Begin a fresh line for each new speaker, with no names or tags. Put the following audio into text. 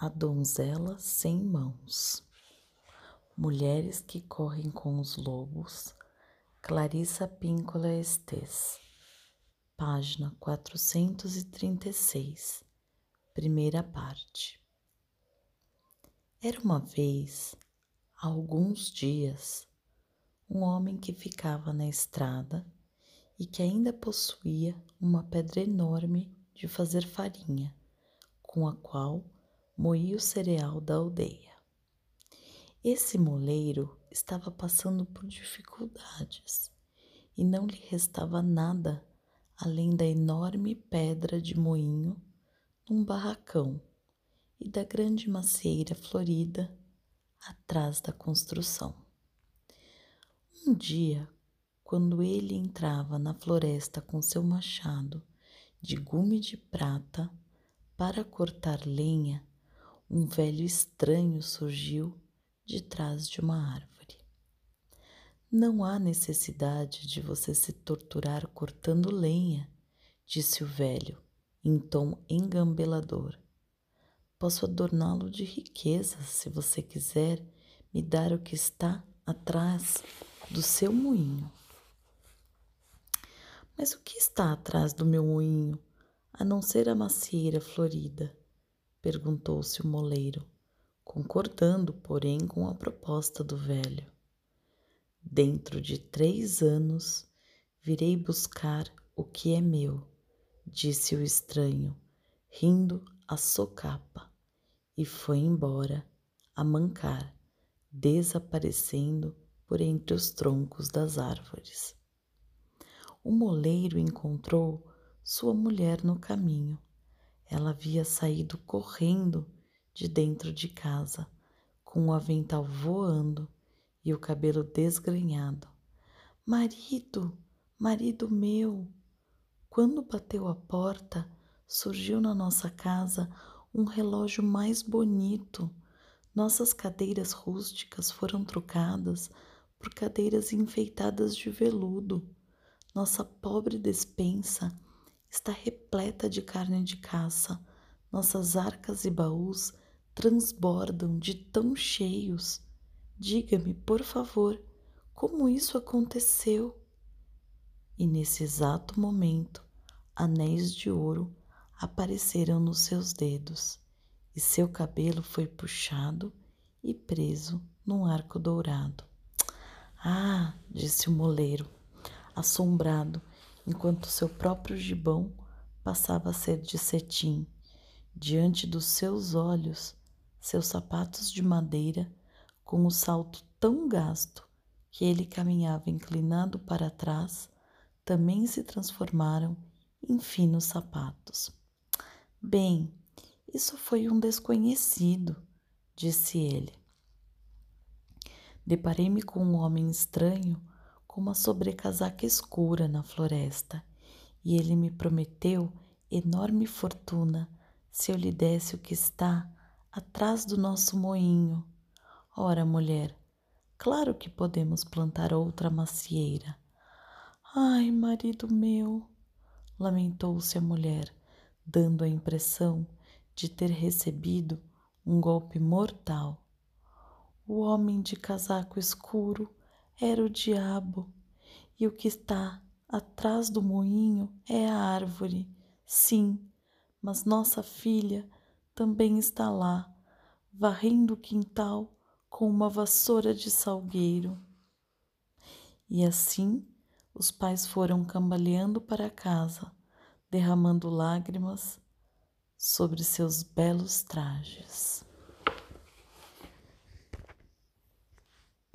A donzela sem mãos. Mulheres que correm com os lobos. Clarissa Píncola Estes. Página 436. Primeira parte. Era uma vez, há alguns dias, um homem que ficava na estrada e que ainda possuía uma pedra enorme de fazer farinha, com a qual moía o cereal da aldeia. Esse moleiro estava passando por dificuldades e não lhe restava nada além da enorme pedra de moinho num barracão e da grande macieira florida atrás da construção. Um dia, quando ele entrava na floresta com seu machado de gume de prata para cortar lenha, um velho estranho surgiu de trás de uma árvore. Não há necessidade de você se torturar cortando lenha, disse o velho, em tom engambelador. Posso adorná-lo de riquezas se você quiser me dar o que está atrás do seu moinho. Mas o que está atrás do meu moinho, a não ser a macieira florida? Perguntou-se o moleiro, concordando, porém, com a proposta do velho. Dentro de três anos virei buscar o que é meu, disse o estranho, rindo a socapa, e foi embora a mancar, desaparecendo por entre os troncos das árvores o moleiro encontrou sua mulher no caminho. Ela havia saído correndo de dentro de casa, com o avental voando e o cabelo desgrenhado. Marido, marido meu! Quando bateu a porta, surgiu na nossa casa um relógio mais bonito. Nossas cadeiras rústicas foram trocadas por cadeiras enfeitadas de veludo. Nossa pobre despensa está repleta de carne de caça. Nossas arcas e baús transbordam de tão cheios. Diga-me, por favor, como isso aconteceu? E nesse exato momento, anéis de ouro apareceram nos seus dedos e seu cabelo foi puxado e preso num arco dourado. Ah, disse o moleiro, assombrado, enquanto seu próprio gibão passava a ser de cetim. Diante dos seus olhos, seus sapatos de madeira, com o salto tão gasto que ele caminhava inclinado para trás, também se transformaram em finos sapatos. Bem, isso foi um desconhecido, disse ele. Deparei-me com um homem estranho com uma sobrecasaca escura na floresta, e ele me prometeu enorme fortuna se eu lhe desse o que está atrás do nosso moinho. Ora, mulher, claro que podemos plantar outra macieira. Ai, marido meu, lamentou-se a mulher, dando a impressão de ter recebido um golpe mortal. O homem de casaco escuro era o diabo, e o que está atrás do moinho é a árvore. Sim, mas nossa filha também está lá, varrendo o quintal com uma vassoura de salgueiro. E assim os pais foram cambaleando para casa, derramando lágrimas sobre seus belos trajes.